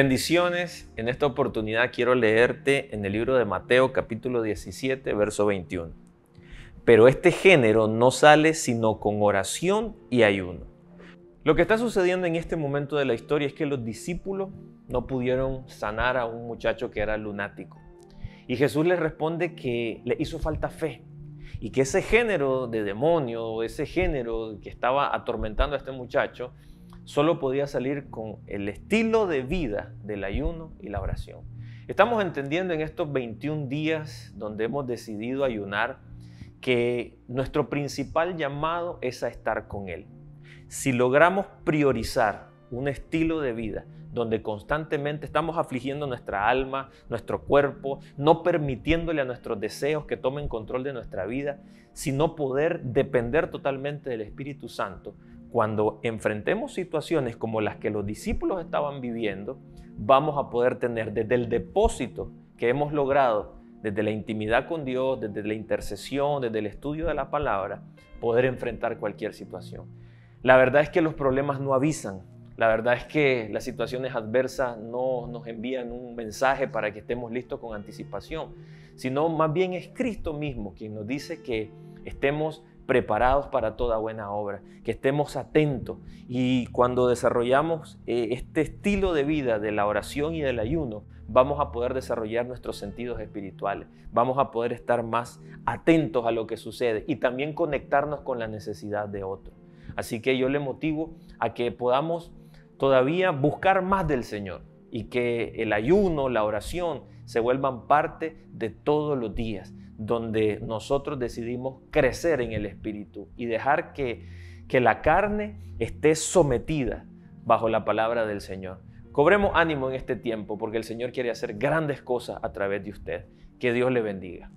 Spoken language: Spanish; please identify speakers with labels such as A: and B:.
A: Bendiciones. En esta oportunidad quiero leerte en el libro de Mateo capítulo 17, verso 21. Pero este género no sale sino con oración y ayuno. Lo que está sucediendo en este momento de la historia es que los discípulos no pudieron sanar a un muchacho que era lunático. Y Jesús les responde que le hizo falta fe y que ese género de demonio, ese género que estaba atormentando a este muchacho, solo podía salir con el estilo de vida del ayuno y la oración. Estamos entendiendo en estos 21 días donde hemos decidido ayunar que nuestro principal llamado es a estar con Él. Si logramos priorizar un estilo de vida donde constantemente estamos afligiendo nuestra alma, nuestro cuerpo, no permitiéndole a nuestros deseos que tomen control de nuestra vida, sino poder depender totalmente del Espíritu Santo, cuando enfrentemos situaciones como las que los discípulos estaban viviendo, vamos a poder tener desde el depósito que hemos logrado, desde la intimidad con Dios, desde la intercesión, desde el estudio de la palabra, poder enfrentar cualquier situación. La verdad es que los problemas no avisan, la verdad es que las situaciones adversas no nos envían un mensaje para que estemos listos con anticipación, sino más bien es Cristo mismo quien nos dice que estemos preparados para toda buena obra, que estemos atentos y cuando desarrollamos eh, este estilo de vida de la oración y del ayuno, vamos a poder desarrollar nuestros sentidos espirituales, vamos a poder estar más atentos a lo que sucede y también conectarnos con la necesidad de otro. Así que yo le motivo a que podamos todavía buscar más del Señor y que el ayuno, la oración se vuelvan parte de todos los días donde nosotros decidimos crecer en el Espíritu y dejar que, que la carne esté sometida bajo la palabra del Señor. Cobremos ánimo en este tiempo porque el Señor quiere hacer grandes cosas a través de usted. Que Dios le bendiga.